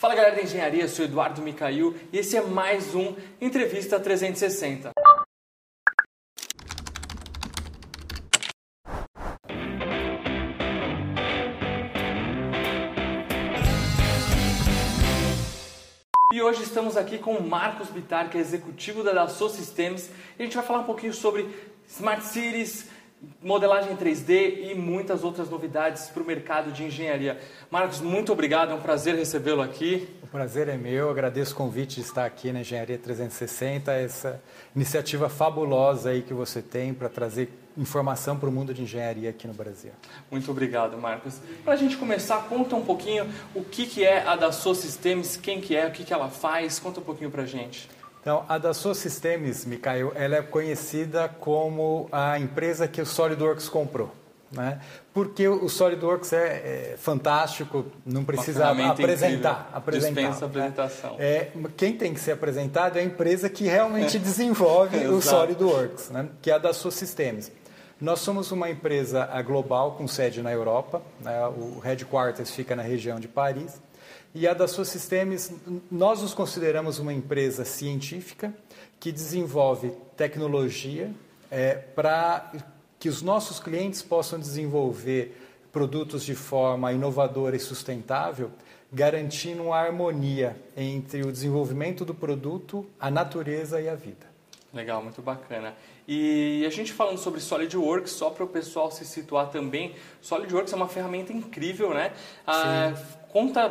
Fala galera da engenharia, sou Eduardo Micail e esse é mais um Entrevista 360. E hoje estamos aqui com o Marcos Bitar, que é executivo da Dassault Systems, e a gente vai falar um pouquinho sobre Smart Cities, modelagem 3D e muitas outras novidades para o mercado de engenharia. Marcos, muito obrigado, é um prazer recebê-lo aqui. O prazer é meu, agradeço o convite de estar aqui na Engenharia 360, essa iniciativa fabulosa aí que você tem para trazer informação para o mundo de engenharia aqui no Brasil. Muito obrigado, Marcos. Para a gente começar, conta um pouquinho o que, que é a Dassault Systems, quem que é, o que, que ela faz, conta um pouquinho para a gente. Então, a Dassault Systems, Mikhail, ela é conhecida como a empresa que o SolidWorks comprou. Né? Porque o SolidWorks é, é fantástico, não precisa apresentar. apresentar Dispensa né? apresentação. É, quem tem que ser apresentado é a empresa que realmente desenvolve o SolidWorks, né? que é a Dassault Systems. Nós somos uma empresa global com sede na Europa, né? o headquarters fica na região de Paris. E a Dassault Systems, nós nos consideramos uma empresa científica que desenvolve tecnologia é, para que os nossos clientes possam desenvolver produtos de forma inovadora e sustentável, garantindo uma harmonia entre o desenvolvimento do produto, a natureza e a vida. Legal, muito bacana. E a gente falando sobre SolidWorks, só para o pessoal se situar também, SolidWorks é uma ferramenta incrível, né? Ah, conta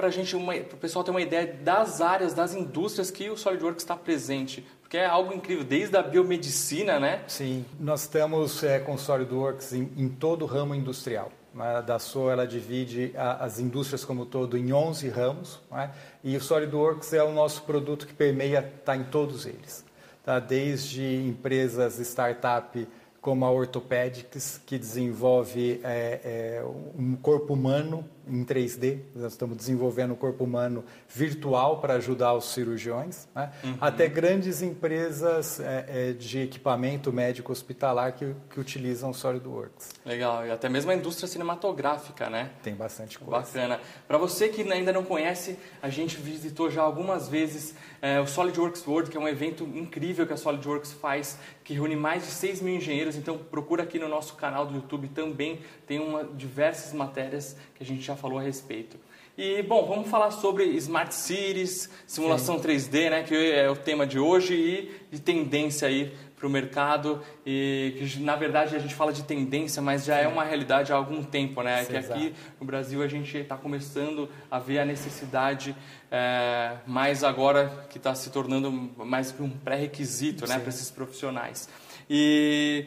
para a gente, o pessoal ter uma ideia das áreas, das indústrias que o SolidWorks está presente. Porque é algo incrível, desde a biomedicina, né? Sim, nós estamos é, com o SolidWorks em, em todo o ramo industrial. Né? A DASO ela divide a, as indústrias como todo em 11 ramos, né? e o SolidWorks é o nosso produto que permeia, está em todos eles. Tá? Desde empresas startup como a Orthopedics, que desenvolve é, é, um corpo humano em 3D. Nós estamos desenvolvendo um corpo humano virtual para ajudar os cirurgiões, né? uhum. até grandes empresas é, é, de equipamento médico hospitalar que, que utilizam SolidWorks. Legal, e até mesmo a indústria cinematográfica, né? Tem bastante coisa. Bacana. Para você que ainda não conhece, a gente visitou já algumas vezes é, o SolidWorks World, que é um evento incrível que a SolidWorks faz, que reúne mais de 6 mil engenheiros. Então procura aqui no nosso canal do YouTube também, tem uma, diversas matérias que a gente já falou a respeito. E, bom, vamos falar sobre Smart Cities, simulação Sim. 3D, né, que é o tema de hoje, e de tendência aí para o mercado, e que na verdade a gente fala de tendência, mas já é Sim. é uma realidade há algum tempo, né? Sim, que aqui exato. no Brasil a gente está começando a ver a necessidade, é, mais agora que está se tornando mais um pré-requisito né, para esses profissionais. E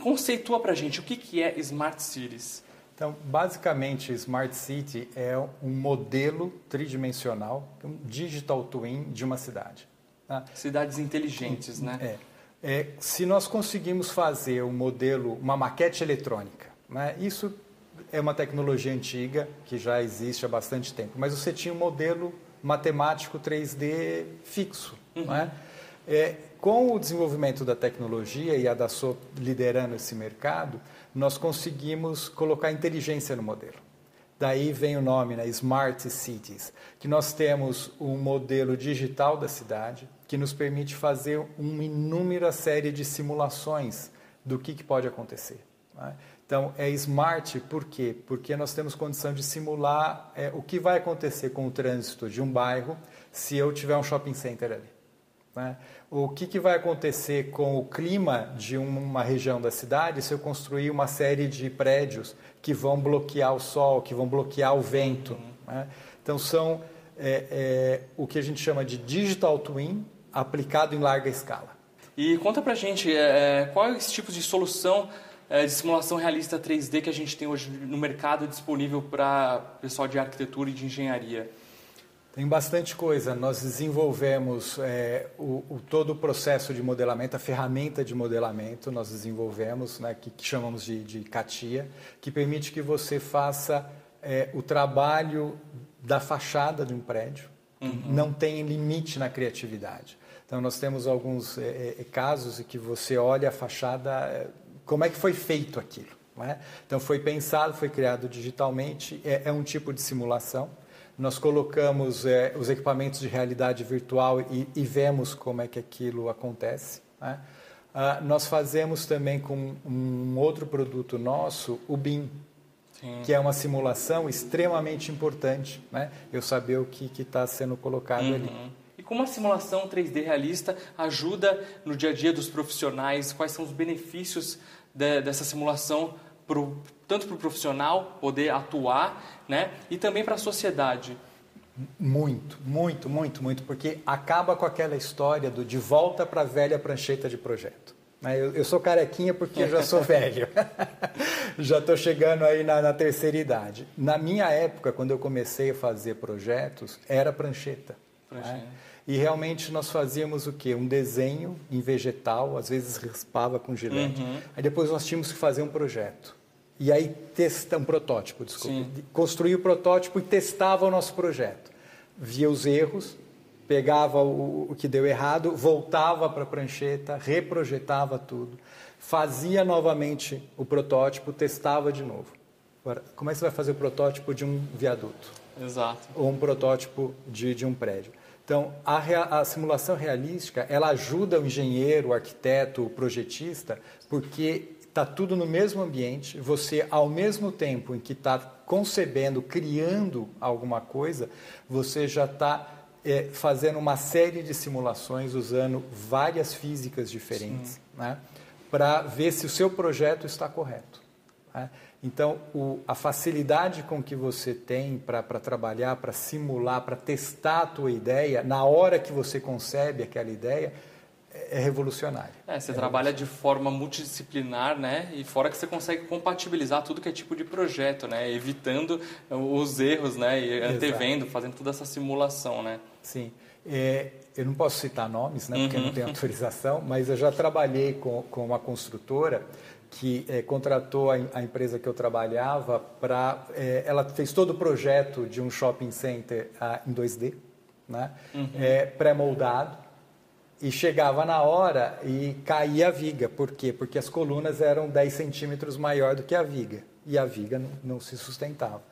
conceitua para a gente o que, que é Smart Cities. Então, basicamente, Smart City é um modelo tridimensional, um digital twin de uma cidade. Tá? Cidades inteligentes, né? É. é. Se nós conseguimos fazer um modelo, uma maquete eletrônica, né? isso é uma tecnologia antiga que já existe há bastante tempo, mas você tinha um modelo matemático 3D fixo. Uhum. Né? É, com o desenvolvimento da tecnologia e a da SO liderando esse mercado, nós conseguimos colocar inteligência no modelo. Daí vem o nome, né, Smart Cities, que nós temos um modelo digital da cidade que nos permite fazer uma inúmera série de simulações do que, que pode acontecer. Né? Então, é smart por quê? Porque nós temos condição de simular é, o que vai acontecer com o trânsito de um bairro se eu tiver um shopping center ali. Né? O que, que, vai acontecer com o clima de uma região da cidade se eu construir uma série de prédios que vão bloquear o sol, que vão bloquear o vento? Né? Então, são é, é, o que a gente chama de digital twin aplicado em larga escala. E conta pra gente é, é quais tipos de solução é, de simulação realista 3D que a gente tem hoje no mercado disponível para pessoal de arquitetura e de engenharia. Tem bastante coisa. Nós desenvolvemos é, o, o, todo o processo de modelamento, a ferramenta de modelamento, nós desenvolvemos, né, que, que, chamamos de, de CATIA, que permite que você faça é, o trabalho da fachada de um prédio. Uhum. Não tem limite na criatividade. Então, nós temos alguns é, é casos em que você olha a fachada, é, como é que foi feito aquilo. É? Então, foi pensado, foi criado digitalmente, é, é um tipo de simulação Nós colocamos é, os equipamentos de realidade virtual e, e, vemos como é que aquilo acontece. Né? Ah, nós fazemos também com um outro produto nosso, o BIM, Sim. que é uma simulação extremamente importante, né? eu saber o que está sendo colocado uhum. ali. E como a simulação 3D realista ajuda no dia a dia dos profissionais? Quais são os benefícios de, dessa simulação pro, tanto para o profissional poder atuar, né? E também para a sociedade. Muito, muito, muito, muito, porque acaba com aquela história do de volta para a velha prancheta de projeto. Né? Eu, eu sou carequinha porque eu já sou velho, já estou chegando aí na, na, terceira idade. Na minha época, quando eu comecei a fazer projetos, era prancheta. Né? prancheta. Né? E realmente nós fazíamos o quê? Um desenho em vegetal, às vezes raspava com gilete. Uhum. Aí depois nós tínhamos que fazer um projeto. E aí testa um protótipo, desculpa. Construía o protótipo e testava o nosso projeto. Via os erros, pegava o, o que deu errado, voltava para a prancheta, reprojetava tudo, fazia novamente o protótipo, testava de novo. Agora, como é que você vai fazer o protótipo de um viaduto? Exato. Ou um protótipo de, de um prédio? Então, a, a, simulação realística, ela ajuda o engenheiro, o arquiteto, o projetista, porque está tudo no mesmo ambiente, você, ao mesmo tempo em que está concebendo, criando alguma coisa, você já está é, fazendo uma série de simulações usando várias físicas diferentes, né, para ver se o seu projeto está correto. Né? Então, o, a facilidade com que você tem para trabalhar, para simular, para testar a tua ideia, na hora que você concebe aquela ideia, é, é revolucionário. É, você é trabalha de forma multidisciplinar, né? E fora que você consegue compatibilizar tudo que é tipo de projeto, né? Evitando os erros, né? E antevendo, Exato. fazendo toda essa simulação, né? Sim. É, eu não posso citar nomes, né? Porque uhum. não tenho autorização, mas eu já trabalhei com, com uma construtora que é, contratou a, a, empresa que eu trabalhava para. É, ela fez todo o projeto de um shopping center a, em 2D, né? Uhum. É, pré-moldado, e chegava na hora e caía a viga. Por quê? Porque as colunas eram 10 centímetros maior do que a viga e a viga não, não se sustentava.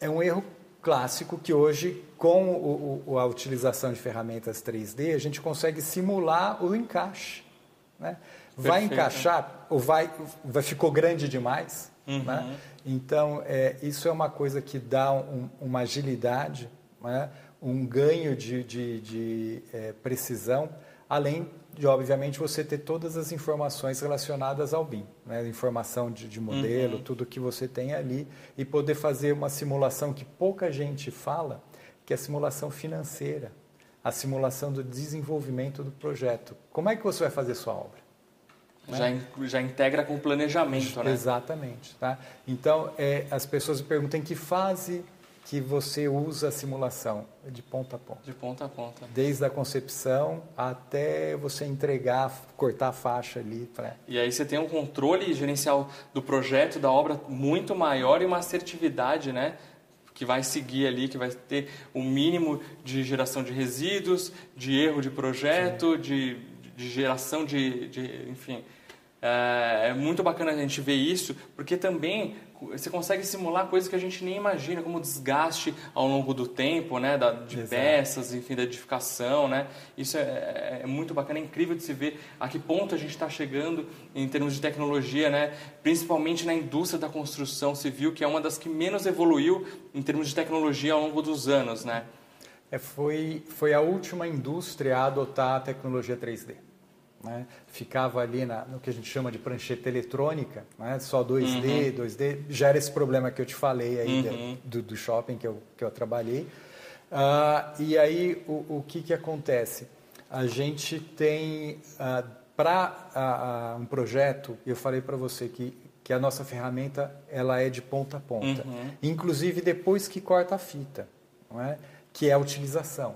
É um erro clássico que hoje, com o, o, a utilização de ferramentas 3D, a gente consegue simular o encaixe. Né? vai encaixar ou vai, vai ficou grande demais. Uhum. Né? Então, é, isso é uma coisa que dá um, uma agilidade, né? um ganho de, de, de é, precisão, além de, obviamente, você ter todas as informações relacionadas ao BIM, né? informação de, de modelo, uhum. tudo que você tem ali, e poder fazer uma simulação que pouca gente fala, que é a simulação financeira, a simulação do desenvolvimento do projeto. Como é que você vai fazer sua obra? Né? Já, já integra com o planejamento, né? Exatamente. Tá? Então, é, as pessoas perguntam em que fase que você usa a simulação de ponta a ponta. De ponta a ponta. Desde a concepção até você entregar, cortar a faixa ali. Pra... E aí você tem um controle gerencial do projeto, da obra muito maior e uma assertividade, né? Que vai seguir ali, que vai ter o um mínimo de geração de resíduos, de erro de projeto, de, de geração de, de enfim, é, é, muito bacana a gente ver isso, porque também você consegue simular coisas que a gente nem imagina, como desgaste ao longo do tempo, né, da, de Exato. peças, enfim, da edificação, né. Isso é, é, é, muito bacana, é incrível de se ver a que ponto a gente está chegando em termos de tecnologia, né, principalmente na indústria da construção civil, que é uma das que menos evoluiu em termos de tecnologia ao longo dos anos, né. É, foi, foi a última indústria a adotar a tecnologia 3D né? ficava ali na, no que a gente chama de prancheta eletrônica, né? só 2D, uhum. 2D, já era esse problema que eu te falei aí uhum. de, do, do, shopping que eu, que eu trabalhei. Uh, e aí, o, o que, que acontece? A gente tem, ah, para um projeto, eu falei para você que, que a nossa ferramenta ela é de ponta a ponta, uhum. inclusive depois que corta a fita, não é? que é a utilização.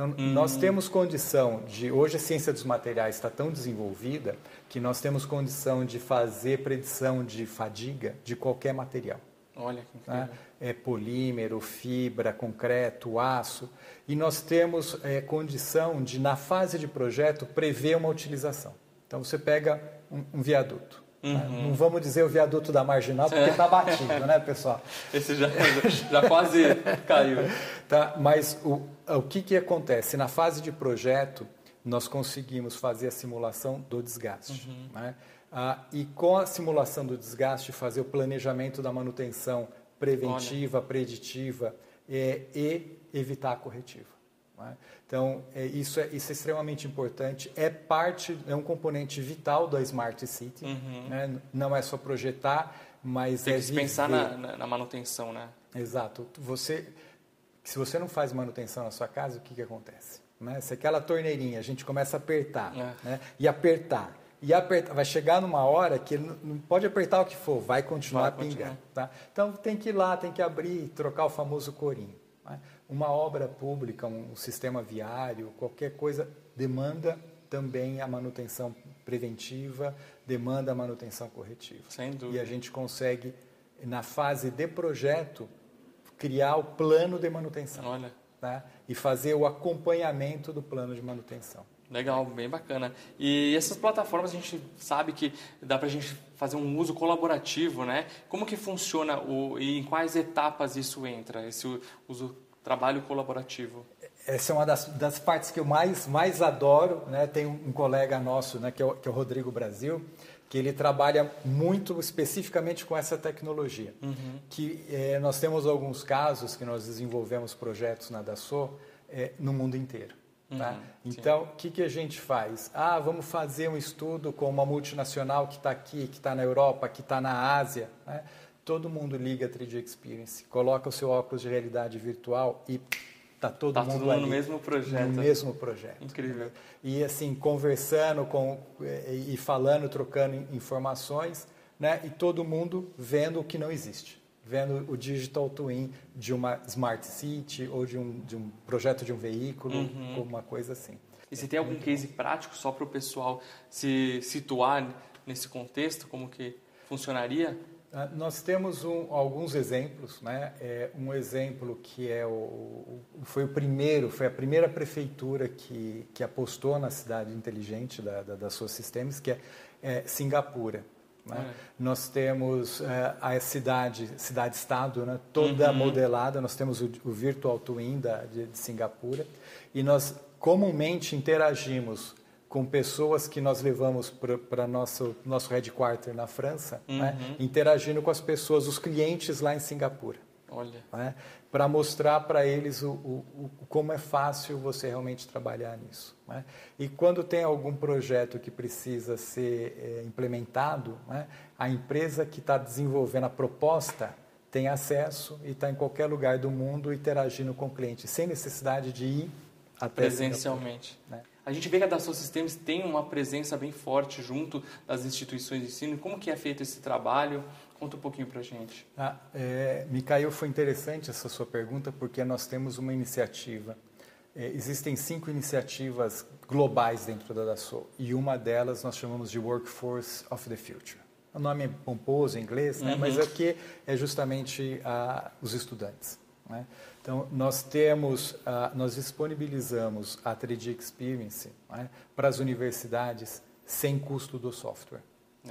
Então, uhum. nós temos condição de. Hoje a ciência dos materiais está tão desenvolvida que nós temos condição de fazer predição de fadiga de qualquer material. Olha que incrível. Né? É polímero, fibra, concreto, aço. E nós temos é, condição de, na fase de projeto, prever uma utilização. Então, você pega um, um viaduto. Uhum. Né? Não vamos dizer o viaduto da Marginal, porque está é. batido, né, pessoal? Esse já, já quase caiu. Tá, mas o, o que, que acontece? Na fase de projeto, nós conseguimos fazer a simulação do desgaste. Uhum. Né? Ah, e com a simulação do desgaste, fazer o planejamento da manutenção preventiva, Olha. preditiva é, e evitar a corretiva. Né? Então, é, isso, é, isso é extremamente importante, é parte, é um componente vital da Smart City, uhum. né? não é só projetar, mas Tem é que pensar na, na, manutenção, né? Exato. Você, se você não faz manutenção na sua casa, o que, que acontece? Né? Se aquela torneirinha a gente começa a apertar, é. né? e apertar, e apertar, vai chegar numa hora que não pode apertar o que for, vai continuar vai a pingar. Tá? Então tem que ir lá, tem que abrir, trocar o famoso corinho. Né? Uma obra pública, um sistema viário, qualquer coisa demanda também a manutenção preventiva, demanda a manutenção corretiva. Sem dúvida. E a gente consegue, na fase de projeto, criar o plano de manutenção. Olha. Né? E fazer o acompanhamento do plano de manutenção. Legal, bem bacana. E essas plataformas a gente sabe que dá para a gente fazer um uso colaborativo, né? Como que funciona o, e em quais etapas isso entra, esse uso trabalho colaborativo? Essa é uma das, das partes que eu mais, mais adoro, né? Tem um, colega nosso, né, que é, o, que é o Rodrigo Brasil, que ele trabalha muito especificamente com essa tecnologia. Uhum. Que é, nós temos alguns casos que nós desenvolvemos projetos na DASO é, no mundo inteiro. Tá? Uhum, então, o que, que a gente faz? Ah, vamos fazer um estudo com uma multinacional que está aqui, que está na Europa, que está na Ásia. Né? Todo mundo liga a 3D Experience, coloca o seu óculos de realidade virtual e está todo tá mundo todo ali, no mesmo projeto. No mesmo projeto. Incrível. E assim, conversando com, e falando, trocando informações, né? e todo mundo vendo o que não existe vendo o digital twin de uma smart city ou de um, de um projeto de um veículo, uhum. como uma coisa assim. E você tem algum case prático só para o pessoal se situar nesse contexto, como que funcionaria? Uh, nós temos um, alguns exemplos, né? É, um exemplo que é o, foi o primeiro, foi a primeira prefeitura que, que apostou na cidade inteligente da, da, da sua sistemas, que é, é Singapura. Né? É. Nós temos é, a cidade, cidade-estado, né? toda uhum. modelada. Nós temos o, o Virtual Twin da, de, de, Singapura e nós comumente interagimos com pessoas que nós levamos para nosso nosso headquarter na França, né? uhum. né? interagindo com as pessoas, os clientes lá em Singapura. Olha. Né? Para mostrar para eles o, o, o, como é fácil você realmente trabalhar nisso. Né? E quando tem algum projeto que precisa ser é, implementado, né? a empresa que está desenvolvendo a proposta tem acesso e está em qualquer lugar do mundo interagindo com o cliente, sem necessidade de ir até presencialmente. Né? A gente vê que a Dassault Systems tem uma presença bem forte junto das instituições de ensino. Como que é feito esse trabalho? Conta um pouquinho para a gente. Ah, é, Micael, foi interessante essa sua pergunta porque nós temos uma iniciativa. É, existem cinco iniciativas globais dentro da Dassault e uma delas nós chamamos de Workforce of the Future. O nome é pomposo em inglês, né? uhum. mas aqui é justamente ah, os estudantes. Né? Então, nós temos, ah, nós disponibilizamos a 3D Experience né? para as universidades sem custo do software.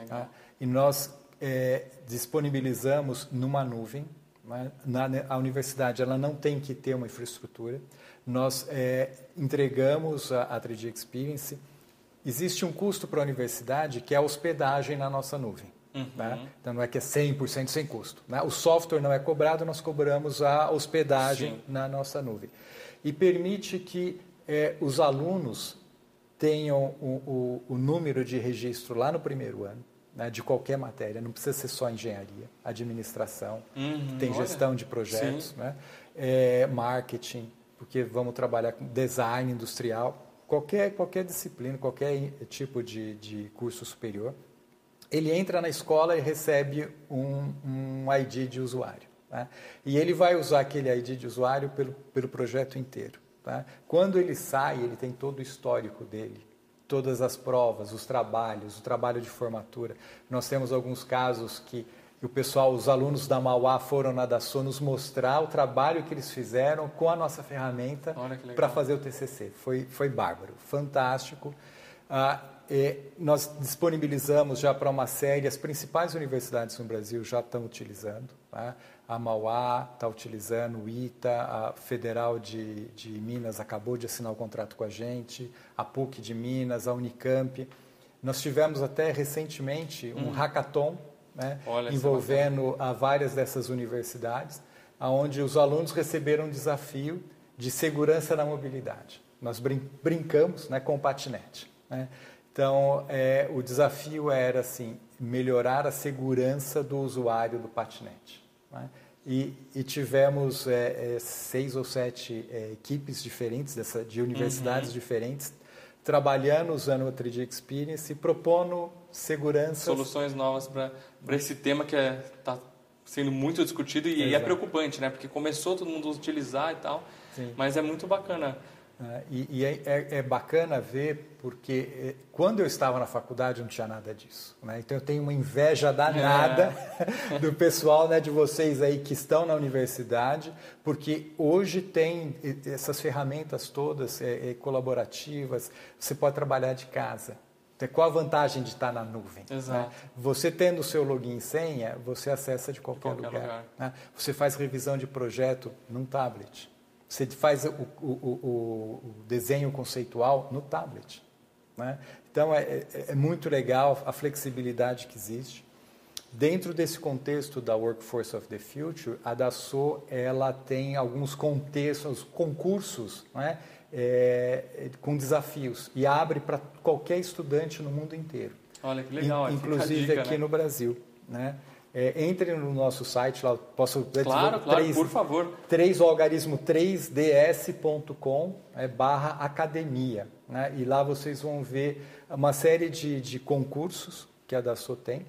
Tá? E nós é, disponibilizamos numa nuvem. Né? Na, a universidade ela não tem que ter uma infraestrutura. Nós é, entregamos a, a 3D Experience. Existe um custo para a universidade que é a hospedagem na nossa nuvem. Uhum. Tá? Então não é que é 100% sem custo. Né? O software não é cobrado, nós cobramos a hospedagem Sim. na nossa nuvem. E permite que é, os alunos tenham o, o, o número de registro lá no primeiro ano né, de qualquer matéria, não precisa ser só engenharia, administração, uhum, tem gestão de projetos, né, é, marketing, porque vamos trabalhar com design industrial, qualquer, qualquer disciplina, qualquer tipo de, de curso superior. Ele entra na escola e recebe um, um ID de usuário. Né? E ele vai usar aquele ID de usuário pelo, pelo projeto inteiro. Tá? Quando ele sai, ele tem todo o histórico dele todas as provas, os trabalhos, o trabalho de formatura. Nós temos alguns casos que o pessoal, os alunos da Mauá foram na DASO nos mostrar o trabalho que eles fizeram com a nossa ferramenta para fazer o TCC. Foi, foi bárbaro, fantástico. Ah, nós disponibilizamos já para uma série, as principais universidades no Brasil já estão utilizando. Tá? A Mauá está utilizando, o ITA, a Federal de, de Minas acabou de assinar o contrato com a gente, a PUC de Minas, a Unicamp. Nós tivemos até recentemente um hum. hackathon né, envolvendo a várias dessas universidades, onde os alunos receberam um desafio de segurança na mobilidade. Nós brin brincamos né, com o patinete. Né? Então, é, o desafio era assim, melhorar a segurança do usuário do patinete. Né? E, e, tivemos é, é, seis ou sete é, equipes diferentes, dessa, de universidades uhum. diferentes, trabalhando usando o 3D Experience e propondo segurança. Soluções novas para esse tema que está é, sendo muito discutido e, e, é preocupante, né? Porque começou todo mundo a utilizar e tal, Sim. mas é muito bacana? E, e é, é, é, bacana ver, porque é, quando eu estava na faculdade não tinha nada disso. Né? Então eu tenho uma inveja danada é. do pessoal né, de vocês aí que estão na universidade, porque hoje tem essas ferramentas todas é, é, colaborativas, você pode trabalhar de casa. Então, qual a vantagem de estar na nuvem? Né? Você tendo o seu login e senha, você acessa de qualquer, qualquer lugar. lugar. Né? Você faz revisão de projeto num tablet. Você faz o, o, o, o desenho conceitual no tablet. Né? Então, é, é, é, muito legal a flexibilidade que existe. Dentro desse contexto da Workforce of the Future, a DASO ela tem alguns contextos, concursos né? É, com desafios e abre para qualquer estudante no mundo inteiro. Olha que legal. Inclusive dica, aqui né? no Brasil. Né? É, entre no nosso site, lá posso claro, claro, 3, por favor. 3 o algarismo 3ds.com é, barra academia. Né? E lá vocês vão ver uma série de, de concursos que a DASO tem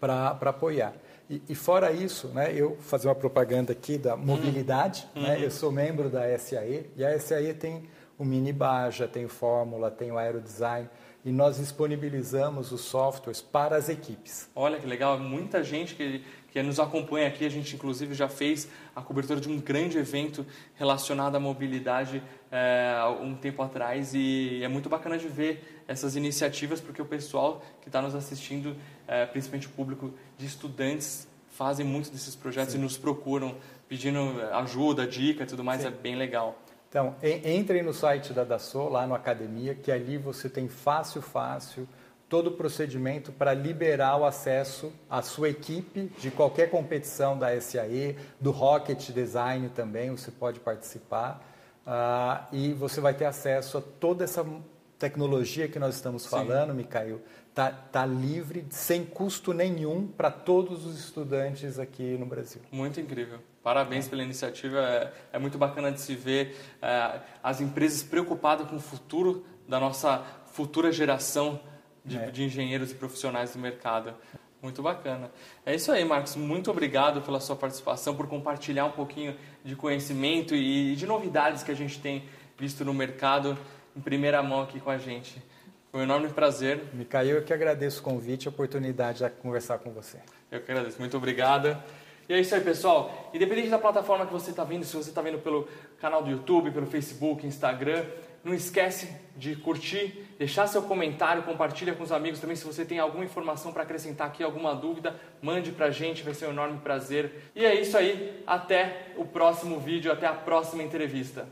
para apoiar. E, e, fora isso, né, eu fazer uma propaganda aqui da mobilidade, uhum. né, eu sou membro da SAE, e a SAE tem o Mini Baja, tem o Fórmula, tem o Aerodesign, e nós disponibilizamos os softwares para as equipes. Olha que legal, muita gente que, que nos acompanha aqui, a gente inclusive já fez a cobertura de um grande evento relacionado à mobilidade é, um tempo atrás e é muito bacana de ver essas iniciativas porque o pessoal que está nos assistindo, é, principalmente o público de estudantes, fazem muitos desses projetos Sim. e nos procuram pedindo ajuda, dica e tudo mais, Sim. é bem legal. Então, entrem no site da DASO, lá no Academia, que ali você tem fácil, fácil, todo o procedimento para liberar o acesso à sua equipe de qualquer competição da SAE, do Rocket Design também, você pode participar. Uh, e você vai ter acesso a toda essa tecnologia que nós estamos falando, Sim. Mikhail, tá, tá livre, sem custo nenhum para todos os estudantes aqui no Brasil. Muito incrível. Parabéns pela iniciativa. É, é muito bacana de se ver é, as empresas preocupadas com o futuro da nossa futura geração de, é. de, engenheiros e profissionais do mercado. Muito bacana. É isso aí, Marcos. Muito obrigado pela sua participação, por compartilhar um pouquinho de conhecimento e de novidades que a gente tem visto no mercado em primeira mão aqui com a gente. Foi um enorme prazer. Micael, eu que agradeço o convite e a oportunidade de conversar com você. Eu que agradeço. Muito obrigado. E é isso aí, pessoal. Independente da plataforma que você está vendo, se você está vendo pelo canal do YouTube, pelo Facebook, Instagram, não esquece de curtir, deixar seu comentário, compartilha com os amigos também. Se você tem alguma informação para acrescentar aqui, alguma dúvida, mande para a gente, vai ser um enorme prazer. E é isso aí, até o próximo vídeo, até a próxima entrevista.